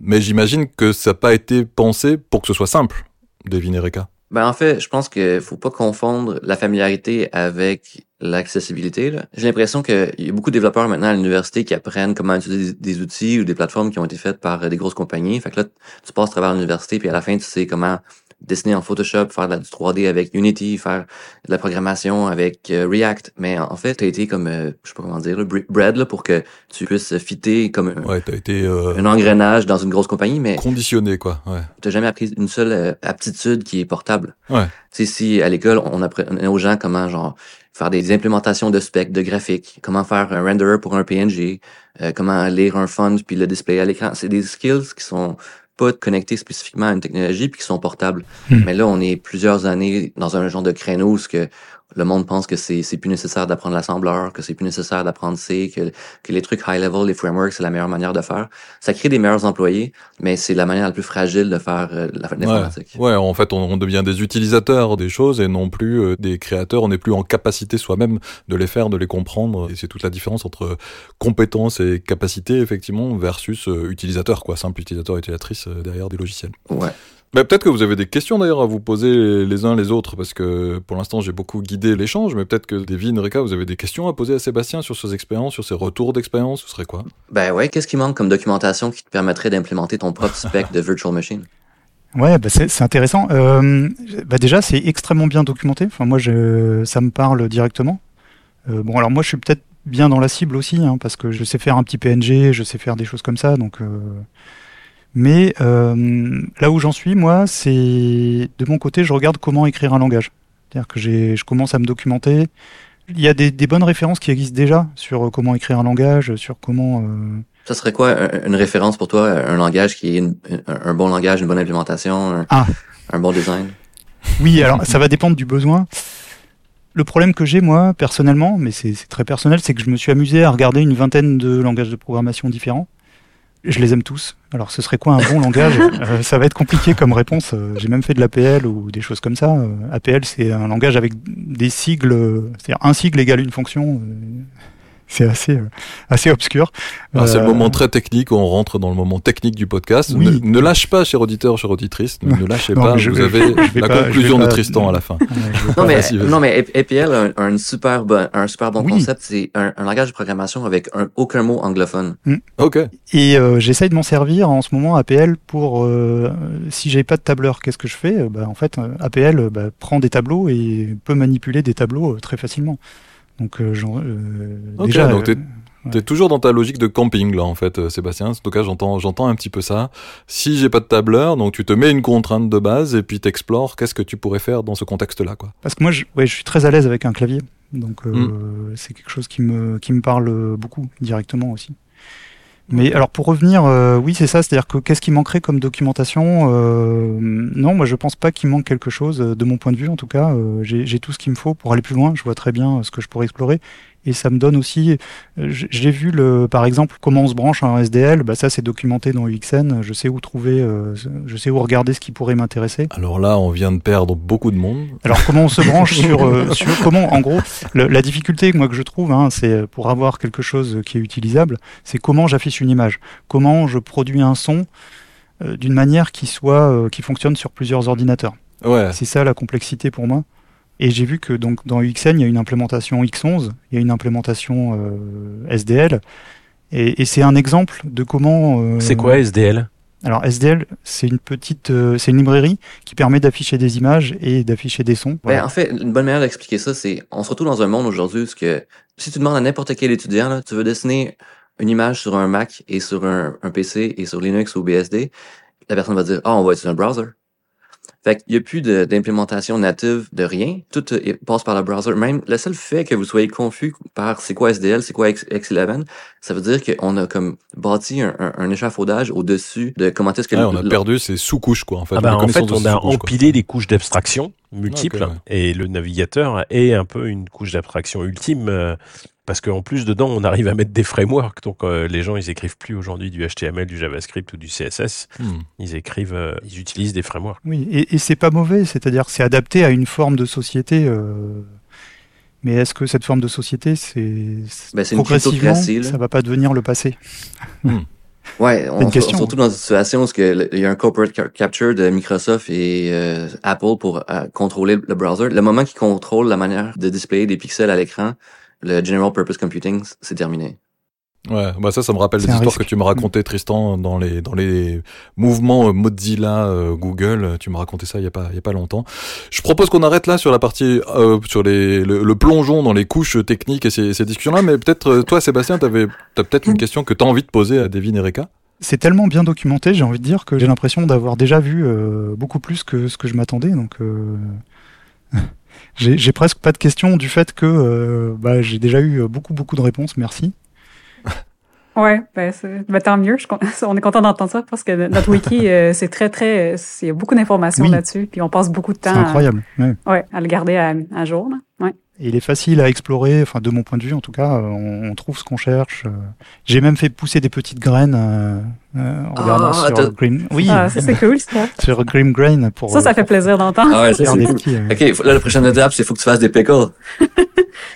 Mais j'imagine que ça n'a pas été pensé pour que ce soit simple, Devin et Reka. Ben en fait, je pense que faut pas confondre la familiarité avec l'accessibilité. J'ai l'impression qu'il y a beaucoup de développeurs maintenant à l'université qui apprennent comment utiliser des, outils ou des plateformes qui ont été faites par des grosses compagnies. Fait là, tu passes à travers l'université, puis à la fin, tu sais comment dessiner en Photoshop, faire de la, du 3D avec Unity, faire de la programmation avec euh, React. Mais en fait, tu as été comme, euh, je sais pas comment dire, là, bre- bred là, pour que tu puisses fitter comme un, Ouais, t'as été euh, un engrenage dans une grosse compagnie, mais conditionné quoi. Ouais. t'as jamais appris une seule euh, aptitude qui est portable. Ouais. Tu sais, si à l'école, on apprenait aux gens comment, genre, faire des implémentations de specs, de graphiques, comment faire un renderer pour un PNG, euh, comment lire un font puis le display à l'écran. C'est des skills qui sont pas connectés spécifiquement à une technologie puis qui sont portables. Hmm. Mais là, on est plusieurs années dans un genre de créneau où ce que le monde pense que c'est c'est plus nécessaire d'apprendre l'assembleur, que c'est plus nécessaire d'apprendre C, que, que les trucs high level, les frameworks, c'est la meilleure manière de faire. Ça crée des meilleurs employés, mais c'est la manière la plus fragile de faire euh, la- l'informatique. Ouais, en fait, on, on devient des utilisateurs des choses et non plus euh, des créateurs. On n'est plus en capacité soi-même de les faire, de les comprendre. Et c'est toute la différence entre compétences et capacité, effectivement, versus euh, utilisateur, quoi, simple utilisateur, utilisatrice euh, derrière des logiciels. Ouais. Mais peut-être que vous avez des questions d'ailleurs à vous poser les uns les autres, parce que pour l'instant j'ai beaucoup guidé l'échange, mais peut-être que Devin, Reka, vous avez des questions à poser à Sébastien sur ses expériences, sur ses retours d'expérience, ce serait quoi? Ben ouais, qu'est-ce qui manque comme documentation qui te permettrait d'implémenter ton propre spec de virtual machine? Ouais, bah c'est c'est intéressant. Euh, bah déjà, c'est extrêmement bien documenté. Enfin, moi, je, ça me parle directement. Euh, bon, alors moi, je suis peut-être bien dans la cible aussi, hein, parce que je sais faire un petit PNG, je sais faire des choses comme ça. Donc, euh, mais euh, là où j'en suis, moi, c'est de mon côté, je regarde comment écrire un langage. C'est-à-dire que je commence à me documenter. Il y a des, des bonnes références qui existent déjà sur euh, comment écrire un langage, sur comment. euh, Ça serait quoi un- une référence pour toi, un langage qui est une- un, bon langage, une bonne implémentation, un, Ah. un bon design? Oui, alors ça va dépendre du besoin. Le problème que j'ai, moi, personnellement, mais c'est c'est très personnel, c'est que je me suis amusé à regarder une vingtaine de langages de programmation différents. Je les aime tous. Alors, ce serait quoi un bon langage Euh, Ça va être compliqué comme réponse. Euh, J'ai même fait de l'APL ou des choses comme ça. Euh, APL, c'est un langage avec des sigles, euh, c'est-à-dire un sigle égale une fonction. C'est assez, euh, assez obscur. Ah, C'est le Euh, moment très technique, on rentre dans le moment technique du podcast. Oui. Ne, ne lâche pas, cher auditeur, cher auditrice, ne, ne lâchez Non, pas, je vous vais- avez je la pas- conclusion de pas- Tristan à la fin. Non mais, non, mais APL a un, un super bon, un super bon Oui. concept, c'est un, un langage de programmation avec un, aucun mot anglophone. Ok. Et euh, j'essaye de m'en servir en ce moment APL pour euh, si j'ai pas de tableur, qu'est-ce que je fais? Euh, bah, En fait, APL bah, prend des tableaux et peut manipuler des tableaux euh, très facilement. Donc euh, j'en- euh, Ok, déjà, donc euh, T'es toujours dans ta logique de camping, là, en fait, euh, Sébastien. En tout cas, j'entends, j'entends un petit peu ça. Si j'ai pas de tableur, donc tu te mets une contrainte de base et puis t'explores qu'est-ce que tu pourrais faire dans ce contexte-là, quoi? parce que moi, je, ouais, je suis très à l'aise avec un clavier, donc euh, Mm. c'est quelque chose qui me qui me parle euh, beaucoup directement aussi. Mais alors pour revenir, euh, oui c'est ça, c'est-à-dire que qu'est-ce qui manquerait comme documentation euh, Non, moi je pense pas qu'il manque quelque chose, euh, de mon point de vue en tout cas. euh, J'ai tout ce qu'il me faut pour aller plus loin. Je vois très bien ce que je pourrais explorer. Et ça me donne aussi. euh, J'ai vu le, par exemple, comment on se branche en SDL. Bah ça, c'est documenté dans UXN. Je sais où trouver, euh, je sais où regarder ce qui pourrait m'intéresser. Alors là, on vient de perdre beaucoup de monde. Alors comment on se branche sur, euh, sur comment, en gros, le- la difficulté moi que je trouve, hein, c'est pour avoir quelque chose qui est utilisable, c'est comment j'affiche une image, comment je produis un son d'une manière qui soit, qui fonctionne sur plusieurs ordinateurs. Ouais. C'est ça la complexité pour moi. Et j'ai vu que donc dans UXN, il y a une implémentation X11, il y a une implémentation euh, SDL, et, et c'est un exemple de comment. euh, C'est quoi SDL Alors SDL, c'est une petite, euh, c'est une librairie qui permet d'afficher des images et d'afficher des sons. Ben, en fait, une bonne manière d'expliquer ça, c'est on se retrouve dans un monde aujourd'hui où ce que si tu demandes à n'importe quel étudiant, là, tu veux dessiner une image sur un Mac et sur un, un PC et sur Linux ou BSD, la personne va dire ah on va utiliser un browser. Fait qu'il n'y a plus d'implémentation native de rien. Tout euh, passe par le browser. Même le seul fait que vous soyez confus par c'est quoi SDL, c'est quoi X, X11, ça veut dire qu'on a comme bâti un, un, un échafaudage au-dessus de comment est-ce que Ouais, le- on a perdu ces sous-couches, quoi, en fait. Ah bah, en fait, on a quoi. empilé les couches d'abstraction multiples Ok, ouais. et le navigateur est un peu une couche d'abstraction ultime euh, parce qu'en plus dedans on arrive à mettre des frameworks donc euh, les gens ils écrivent plus aujourd'hui du HTML, du JavaScript ou du CSS, Hmm. ils écrivent, euh, ils utilisent des frameworks. Oui, et, et c'est pas mauvais, c'est-à-dire que c'est adapté à une forme de société. euh, Mais est-ce que cette forme de société, c'est c'est une progressivement, ça va pas devenir le passé? Ouais, une on, question. se retrouve dans une situation où il y a un corporate ca- capture de Microsoft et euh, Apple pour euh, contrôler le browser. Le moment qu'ils contrôlent la manière de displayer des pixels à l'écran, le General Purpose Computing, c'est terminé. Ouais, bah ça, ça me rappelle un histoires risque. que tu me racontais, Tristan, dans les dans les mouvements euh, Mozilla, euh, Google. Tu me racontais ça il y a pas il y a pas longtemps. Je propose qu'on arrête là sur la partie euh, sur les le, le plongeon dans les couches techniques et ces, ces discussions-là. Mais peut-être toi, Sébastien, t'avais t'as peut-être une question que t'as envie de poser à Devin et Reka. C'est tellement bien documenté, j'ai envie de dire que j'ai l'impression d'avoir déjà vu euh, beaucoup plus que ce que je m'attendais. Donc, euh, j'ai j'ai presque pas de questions du fait que euh, bah, j'ai déjà eu beaucoup beaucoup de réponses. Merci. Ouais, ben, c'est- ben, tant mieux. Je on est content d'entendre ça parce que notre wiki, euh, c'est très, très, c'est- il y a beaucoup d'informations Oui. là-dessus, puis on passe beaucoup de C'est temps incroyable. ouais. À, ouais, à le garder à, à jour. Là. Ouais. Et il est facile à explorer, enfin de mon point de vue en tout cas, euh, on, on trouve ce qu'on cherche. euh. J'ai même fait pousser des petites graines euh, euh, en regardant Ah, sur Green, oui, Ah, ça, c'est cool, ça. sur Green Grain pour Ça, ça fait plaisir d'entendre. Ah ouais, ça, c'est cool. petits. euh. OK, faut- là, la prochaine étape, c'est faut que tu fasses des pickles.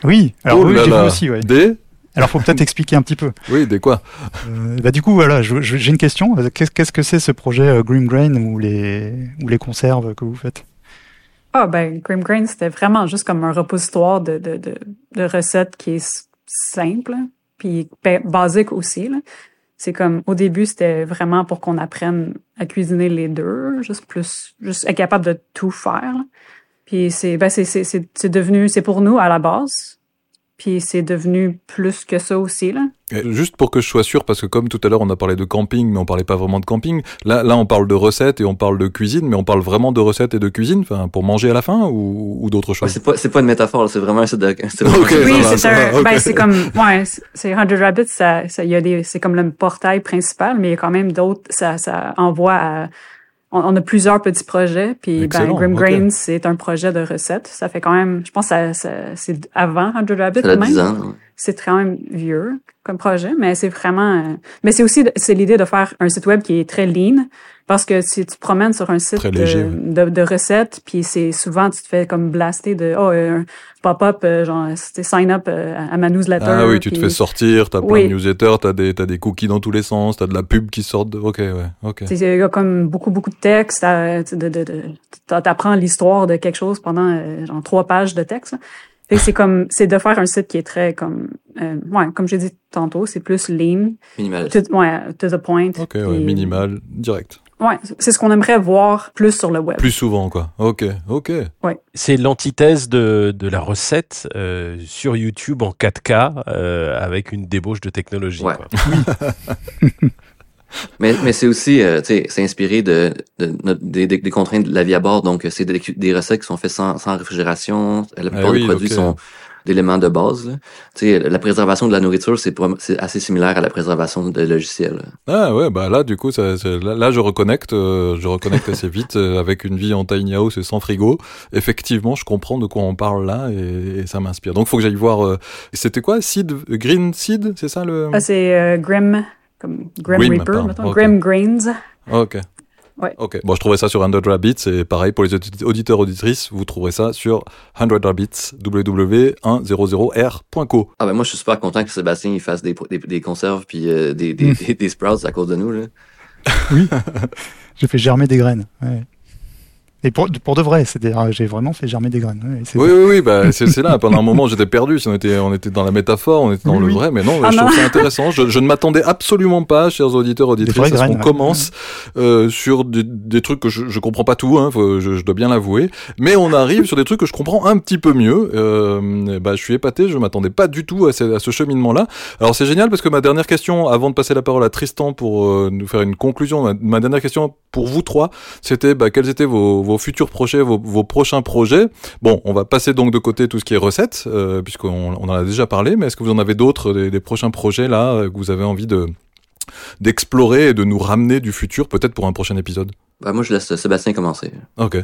Oui, alors Oh oui, j'ai vu aussi. Ouais. Des? Alors faut peut-être expliquer un petit peu. oui, des quoi? Euh, bah du coup voilà, j'ai une question. Qu'est-ce que c'est ce projet euh, Green Grain ou les ou les conserves que vous faites? Ah, ben, Grim Grain, c'était vraiment juste comme un repositoire de, de, de, recettes qui est simple, puis ba- basique aussi. C'est comme, au début, c'était vraiment pour qu'on apprenne à cuisiner les deux, juste plus, juste être capable de tout faire. Puis c'est, ben, c'est devenu, c'est pour nous à la base. Puis c'est devenu plus que ça aussi, là. Euh, Juste pour que je sois sûr, parce que comme tout à l'heure on a parlé de camping, mais on parlait pas vraiment de camping. Là, là on parle de recettes et on parle de cuisine, mais on parle vraiment de recettes et de cuisine, enfin pour manger à la fin ou, ou d'autres Ouais, choses. c'est pas, c'est pas une métaphore, là, c'est vraiment un site de, c'est Ok, vraiment- Oui, c'est ça un, va, ok. ben, c'est comme, ouais, c'est- c'est 100 Rabbits, ça, ça, il y a des, c'est comme le portail principal, mais il y a quand même d'autres, ça, ça envoie à, on, on a plusieurs petits projets, puis ben, Grim ok. Grains, c'est un projet de recettes. Ça fait quand même, je pense, que ça, ça, c'est avant 100 Rabbits Ça a même. 10 ans. ouais. C'est quand même vieux comme projet, mais c'est vraiment, euh, mais c'est aussi, c'est l'idée de faire un site web qui est très lean, parce que si tu te promènes sur un site de, léger, de, de recettes, puis c'est souvent tu te fais comme blaster de oh euh, un pop-up euh, genre c'était sign up euh, à ma newsletter. Ah oui, tu te fais sortir, t'as plein Oui. de newsletters, t'as des, t'as des cookies dans tous les sens, t'as de la pub qui sort de... Ok, ouais, ok. Tu sais, Il y a comme beaucoup, beaucoup de textes. t'apprends l'histoire de quelque chose pendant euh, genre trois pages de texte. là. Fait que c'est comme, c'est de faire un site qui est très comme, euh, ouais, comme j'ai dit tantôt, c'est plus lean, Minimaliste. to, ouais, to the point. Ok, ouais, minimal, direct. Ouais, c'est ce qu'on aimerait voir plus sur le web. Plus souvent, quoi. Ok, ok. C'est l'antithèse de, de la recette euh, sur YouTube en 4K euh, avec une débauche de technologie. Ouais. quoi. Mais, mais c'est aussi, euh, tu sais, c'est inspiré de, des, des, des contraintes de la vie à bord. Donc, c'est des, des recettes qui sont faites sans, sans réfrigération. La plupart Ah oui, des produits sont, d'éléments de base. là. Tu sais, la préservation de la nourriture, c'est pour- c'est assez similaire à la préservation de logiciels. Ah ouais, bah là, du coup, ça, là, là, je reconnecte, euh, je reconnecte assez vite euh, avec une vie en tiny house et sans frigo. Effectivement, je comprends de quoi on parle là et, et ça m'inspire. Donc, faut que j'aille voir. euh, C'était quoi, Seed, Green Seed, c'est ça le? Ah, c'est euh, Grim, comme Grim, Grim, Reaper, ok. Grim Grains. Ok. Ouais. Ok. Bon, je trouvais ça sur 100 Rabbits et pareil pour les audi- auditeurs auditrices, vous trouverez ça sur 100 Rabbits www.100r.co. Ah ben moi, je suis super content que Sébastien il fasse des, des, des conserves puis euh, des, des, Mm. des, des sprouts à cause de nous. Là. Oui, j'ai fait germer des graines. ouais. Et pour, pour de vrai, c'est-à-dire j'ai vraiment fait germer des graines. Oui, oui, oui, bah, c'est là. Pendant un moment, j'étais perdu. On était, on était dans la métaphore, on était dans Oui, le oui. vrai, mais non, Ah je non. trouve ça intéressant. Je, je ne m'attendais absolument pas, chers auditeurs, auditrices, à ce qu'on ouais. commence euh, sur des, des trucs que je, je comprends pas tout, hein, faut- je, je dois bien l'avouer, mais on arrive sur des trucs que je comprends un petit peu mieux. Euh, bah, je suis épaté, je m'attendais pas du tout à ce, à ce cheminement-là. Alors c'est génial parce que ma dernière question, avant de passer la parole à Tristan pour euh, nous faire une conclusion, ma, ma dernière question pour vous trois, c'était bah, quels étaient vos, vos futurs projets, vos, vos prochains projets. Bon, on va passer donc de côté tout ce qui est recettes, euh, puisqu'on on en a déjà parlé, mais est-ce que vous en avez d'autres, des, des prochains projets là, euh, que vous avez envie de d'explorer et de nous ramener du futur, peut-être pour un prochain épisode? Ben, moi, je laisse Sébastien commencer. Ok.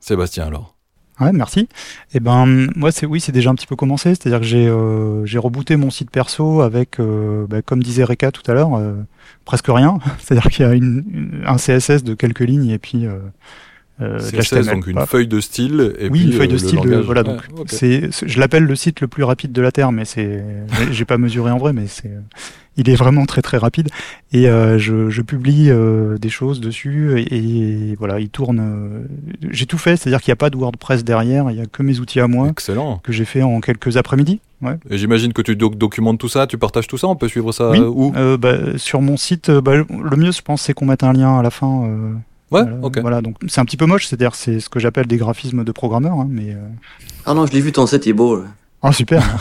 Sébastien alors. Ouais, merci. Et ben moi c'est oui c'est déjà un petit peu commencé, c'est-à-dire que j'ai euh, j'ai rebooté mon site perso avec euh, bah, comme disait Reka tout à l'heure euh, presque rien, c'est-à-dire qu'il y a une, une- un CSS de quelques lignes et puis euh, euh, CSS, donc une paf. feuille de style et oui, puis une feuille euh, de le style, de- voilà donc ok. c'est c'est- je l'appelle le site le plus rapide de la terre, mais c'est j'ai- pas mesuré en vrai, mais c'est il est vraiment très très rapide et euh, je, je publie euh, des choses dessus et, et voilà il tourne. euh, j'ai tout fait, c'est-à-dire qu'il n'y a pas de WordPress derrière, il y a que mes outils à moi Excellent. que j'ai fait en quelques après-midi. Ouais. Et j'imagine que tu doc- documentes tout ça, tu partages tout ça, on peut suivre ça Oui. euh, où? Euh, bah, sur mon site, euh, bah, le mieux, je pense, c'est qu'on mette un lien à la fin. Euh, Ouais, voilà, ok. Voilà, donc c'est un petit peu moche, c'est-à-dire c'est ce que j'appelle des graphismes de programmeur, hein, mais. euh, Ah non, je l'ai vu, ton il est beau. Ah super.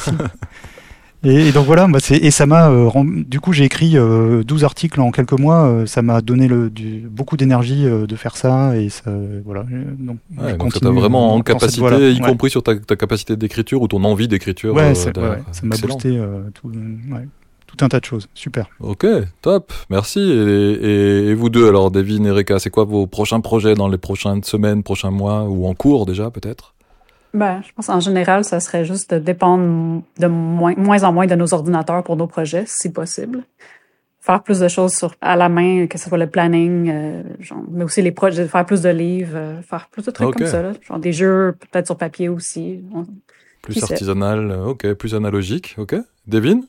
Et, et donc voilà, bah, c'est- et ça m'a, euh, rend- du coup j'ai écrit euh, 12 articles en quelques mois, euh, ça m'a donné le, du, beaucoup d'énergie euh, de faire ça, et ça, voilà. euh, Donc, je Ouais, donc ça t'a vraiment en capacité, y Ouais. compris sur ta, ta capacité d'écriture ou ton envie d'écriture. Ouais, euh, ça m'a excellent. boosté euh, tout, ouais, tout un tas de choses, super. Ok, top, merci. Et, et- et vous deux, alors, Devin et Reka, c'est quoi vos prochains projets dans les prochaines semaines, prochains mois ou en cours déjà peut-être? Ben, je pense en général, ça serait juste de dépendre de moins, moins en moins de nos ordinateurs pour nos projets, si possible. Faire plus de choses sur, à la main, que ce soit le planning, euh, genre, mais aussi les projets, faire plus de livres, euh, faire plus de trucs Ok. comme ça, là. genre des jeux peut-être sur papier aussi. On- Plus Qui artisanal, euh, ok, plus analogique, ok. Devin? Euh,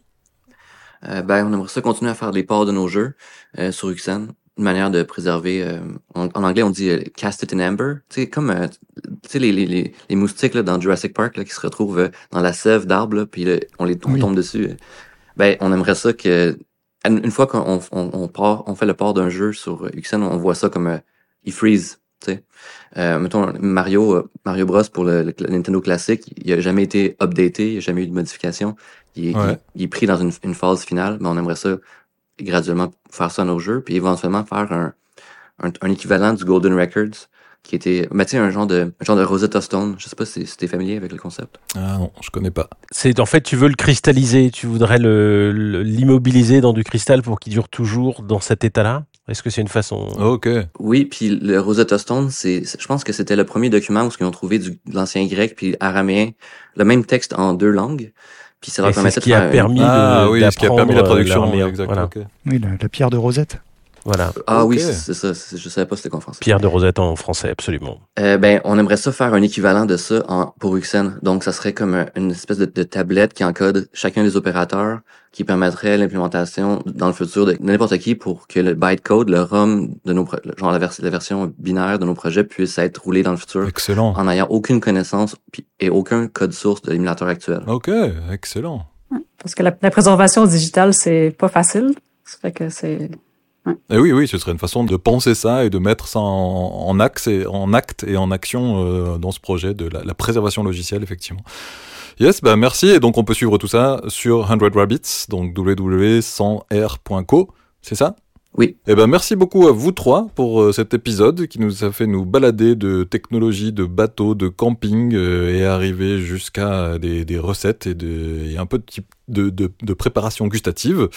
ben, on aimerait ça continuer à faire des ports de nos jeux euh, sur Uxan. Une manière de préserver, euh, en, en anglais on dit euh, cast it in amber. Tu sais, comme euh, tu sais, les, les, les, les moustiques là, dans Jurassic Park là, qui se retrouvent euh, dans la sève d'arbres, puis là, on les on Oui. tombe dessus. euh. Ben, on aimerait ça que une une fois qu'on on, on, part, on fait le port d'un jeu sur euh, Uxan, on voit ça comme euh, il freeze. Tu sais. Euh, mettons Mario, euh, Mario Bros pour le, le Nintendo classique, il a jamais été updaté, il n'y a jamais eu de modification. Il Ouais. il, il est pris dans une, une phase finale, mais on aimerait ça graduellement faire ça dans nos jeux, puis éventuellement faire un, un, un équivalent du Golden Records, qui était, ben, tu sais, un genre de, un genre de Rosetta Stone. Je sais pas si, si t'es familier avec le concept. Ah non, je connais pas. C'est en fait, tu veux le cristalliser, tu voudrais le- le- l'immobiliser dans du cristal pour qu'il dure toujours dans cet état-là? Est-ce que c'est une façon Ok, Oui, puis le Rosetta Stone, c'est, je pense que c'était le premier document où ils ont trouvé du, de l'ancien grec puis araméen, le même texte en deux langues. Puis ça leur permettait ce qui de a faire permis ah de, oui, ce qui a permis la traduction, euh, exact. Voilà. ok. Oui, la, la pierre de Rosette. Voilà. Ah oui, c'est ça. Je savais pas c'était quoi en français. Pierre de Rosette en français, absolument. Euh, ben, on aimerait ça faire un équivalent de ça en, pour Uxen. Donc, ça serait comme un- une espèce de, de tablette qui encode chacun des opérateurs, qui permettrait l'implémentation dans le futur de n'importe qui pour que le bytecode, le ROM de nos, pro- genre la, vers- la version binaire de nos projets puisse être roulé dans le futur Excellent. en n'ayant aucune connaissance puis- et aucun code source de l'émulateur actuel. Ok, excellent. Parce que la, la préservation digitale, c'est pas facile. Ça fait que c'est. Et oui, oui, ce serait une façon de penser ça et de mettre ça en, en, axe et, en acte et en action euh, dans ce projet de la, la préservation logicielle, effectivement. Yes, bah merci. Et donc, on peut suivre tout ça sur 100 Rabbits, donc www.100r.co, c'est ça? Oui. Eh ben, merci beaucoup à vous trois pour euh, cet épisode qui nous a fait nous balader de technologies, de bateaux, de camping euh, et arriver jusqu'à des, recettes et, de, un peu de, de, de, de, préparation gustative.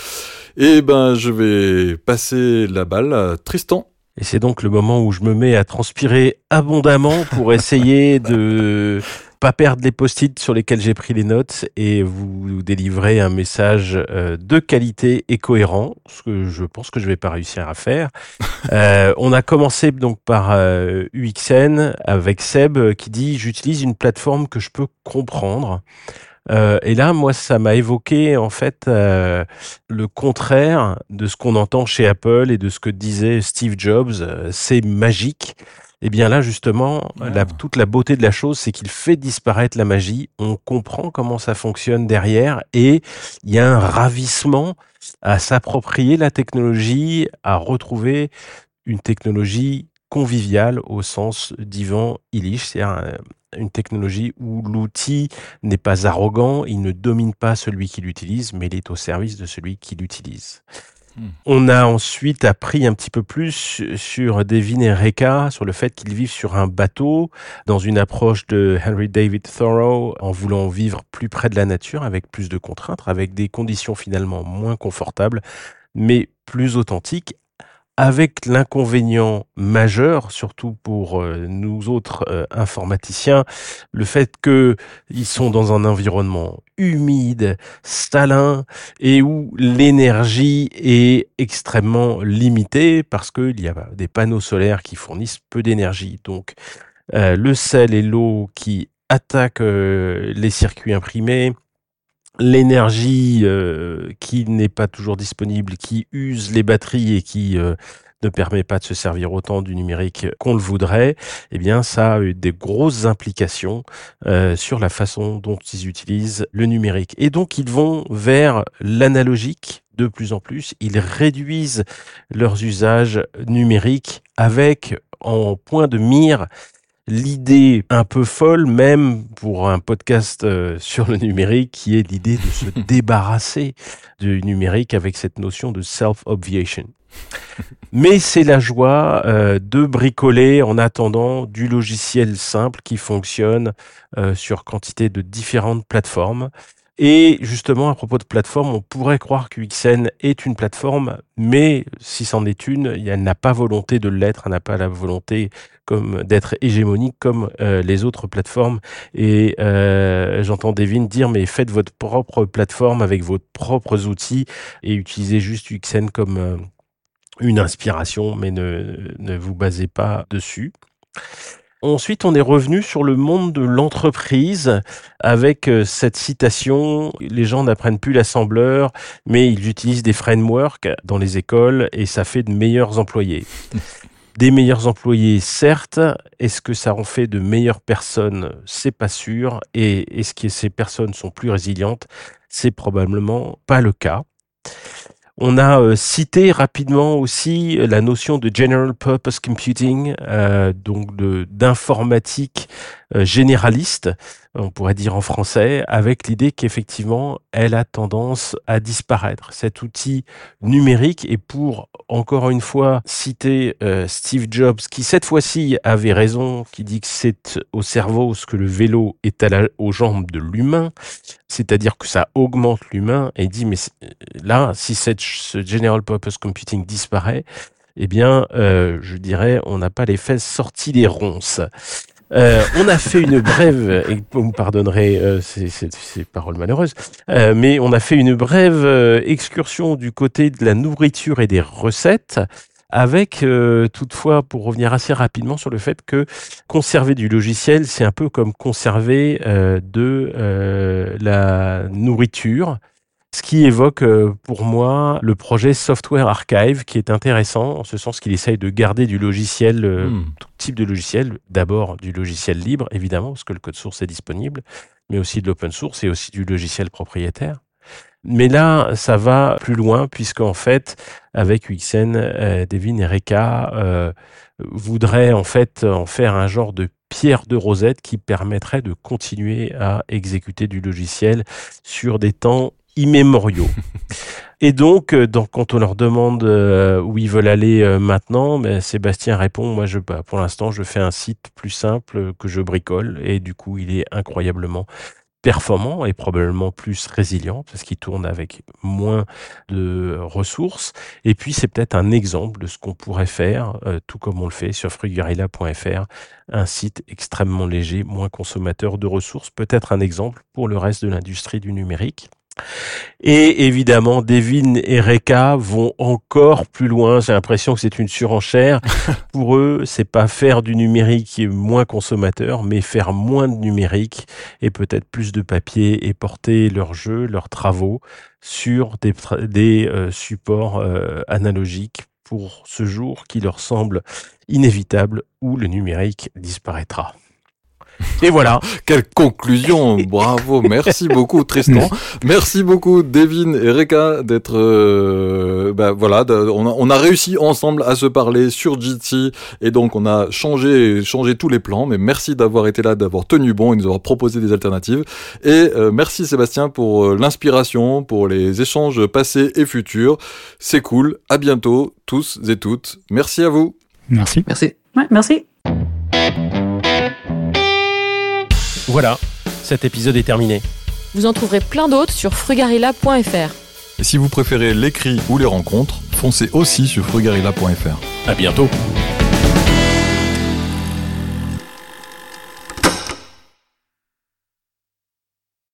Et ben, je vais passer la balle à Tristan. Et c'est donc le moment où je me mets à transpirer abondamment pour essayer de pas perdre les post-it sur lesquels j'ai pris les notes et vous délivrer un message euh, de qualité et cohérent, ce que je pense que je vais pas réussir à faire. Euh, on a commencé donc par euh, UXN avec Seb qui dit j'utilise une plateforme que je peux comprendre. Euh, et là, moi, ça m'a évoqué en fait euh, le contraire de ce qu'on entend chez Apple et de ce que disait Steve Jobs. Euh, c'est magique. Et eh bien là, justement, la, toute la beauté de la chose, c'est qu'il fait disparaître la magie. On comprend comment ça fonctionne derrière et il y a un ravissement à s'approprier la technologie, à retrouver une technologie conviviale au sens d'Ivan Illich, c'est-à-dire une technologie où l'outil n'est pas arrogant, il ne domine pas celui qui l'utilise, mais il est au service de celui qui l'utilise. Hmm. On a ensuite appris un petit peu plus sur Devin et Reka, sur le fait qu'ils vivent sur un bateau, dans une approche de Henry David Thoreau, en voulant vivre plus près de la nature, avec plus de contraintes, avec des conditions finalement moins confortables, mais plus authentiques, avec l'inconvénient majeur, surtout pour euh, nous autres euh, informaticiens, le fait qu'ils sont dans un environnement humide, stalin, et où l'énergie est extrêmement limitée parce qu'il y a des panneaux solaires qui fournissent peu d'énergie. Donc, euh, le sel et l'eau qui attaquent les circuits imprimés, l'énergie euh, qui n'est pas toujours disponible, qui use les batteries et qui euh, ne permet pas de se servir autant du numérique qu'on le voudrait, eh bien ça a eu des grosses implications euh, sur la façon dont ils utilisent le numérique. Et donc ils vont vers l'analogique de plus en plus, ils réduisent leurs usages numériques avec en point de mire l'idée un peu folle, même pour un podcast euh, sur le numérique, qui est l'idée de se débarrasser du numérique avec cette notion de self-obviation. Mais c'est la joie euh, de bricoler en attendant du logiciel simple qui fonctionne euh, sur quantité de différentes plateformes. Et justement, à propos de plateforme, on pourrait croire que XN est une plateforme, mais si c'en est une, elle n'a pas volonté de l'être, elle n'a pas la volonté comme d'être hégémonique comme euh, les autres plateformes. Et euh, j'entends Devin dire, mais faites votre propre plateforme avec vos propres outils et utilisez juste XN comme euh, une inspiration, mais ne, ne vous basez pas dessus. Ensuite, on est revenu sur le monde de l'entreprise avec euh, cette citation les gens n'apprennent plus l'assembleur, mais ils utilisent des frameworks dans les écoles et ça fait de meilleurs employés. Des meilleurs employés, certes. Est-ce que ça en fait de meilleures personnes? C'est pas sûr. Et est-ce que ces personnes sont plus résilientes? C'est probablement pas le cas. On a euh, cité rapidement aussi la notion de general purpose computing, euh, donc d'informatique euh, généraliste, on pourrait dire en français, avec l'idée qu'effectivement, elle a tendance à disparaître. Cet outil numérique, et pour encore une fois citer euh, Steve Jobs, qui cette fois-ci avait raison, qui dit que c'est au cerveau ce que le vélo est aux jambes de l'humain, c'est-à-dire que ça augmente l'humain, et dit, mais là, si ce General Purpose Computing disparaît, eh bien, euh, je dirais, on n'a pas les fesses sorties des ronces. Euh, on a fait une brève, et vous me pardonnerez euh, ces, paroles malheureuses, euh, mais on a fait une brève excursion du côté de la nourriture et des recettes, avec toutefois, pour revenir assez rapidement sur le fait que conserver du logiciel, c'est un peu comme conserver de la nourriture. Ce qui évoque euh, pour moi le projet Software Archive, qui est intéressant en ce sens qu'il essaye de garder du logiciel, euh, hmm. tout type de logiciel, d'abord du logiciel libre, évidemment, parce que le code source est disponible, mais aussi de l'open source et aussi du logiciel propriétaire. Mais là, ça va plus loin, puisqu'en fait, avec UXN, euh, Devin et Reka euh, voudraient en fait en faire un genre de pierre de rosette qui permettrait de continuer à exécuter du logiciel sur des temps immémoriaux. Et donc, euh, donc, quand on leur demande euh, où ils veulent aller euh, maintenant, ben, Sébastien répond, moi, je, bah, pour l'instant, je fais un site plus simple que je bricole, et du coup, il est incroyablement performant et probablement plus résilient parce qu'il tourne avec moins de ressources. Et puis c'est peut-être un exemple de ce qu'on pourrait faire, tout comme on le fait sur frugarilla.fr, un site extrêmement léger, moins consommateur de ressources, peut-être un exemple pour le reste de l'industrie du numérique. Et évidemment, Devin et Reka vont encore plus loin. J'ai l'impression que c'est une surenchère. Pour eux, c'est pas faire du numérique moins consommateur, mais faire moins de numérique et peut-être plus de papier et porter leurs jeux, leurs travaux sur des, des euh, supports euh, analogiques pour ce jour qui leur semble inévitable où le numérique disparaîtra. Et voilà. Quelle conclusion Bravo, merci beaucoup Tristan. Merci beaucoup Devin et Reka d'être... Euh, bah, voilà, on a, réussi ensemble à se parler sur Jitsi et donc on a changé, changé tous les plans. Mais merci d'avoir été là, d'avoir tenu bon et nous avoir proposé des alternatives. Et euh, merci Sébastien pour euh, l'inspiration, pour les échanges passés et futurs. C'est cool. À bientôt tous et toutes. Merci à vous. Merci. Merci. Ouais, merci. Voilà, cet épisode est terminé. Vous en trouverez plein d'autres sur frugarilla.fr. Et si vous préférez l'écrit ou les rencontres, foncez aussi sur frugarilla.fr. À bientôt.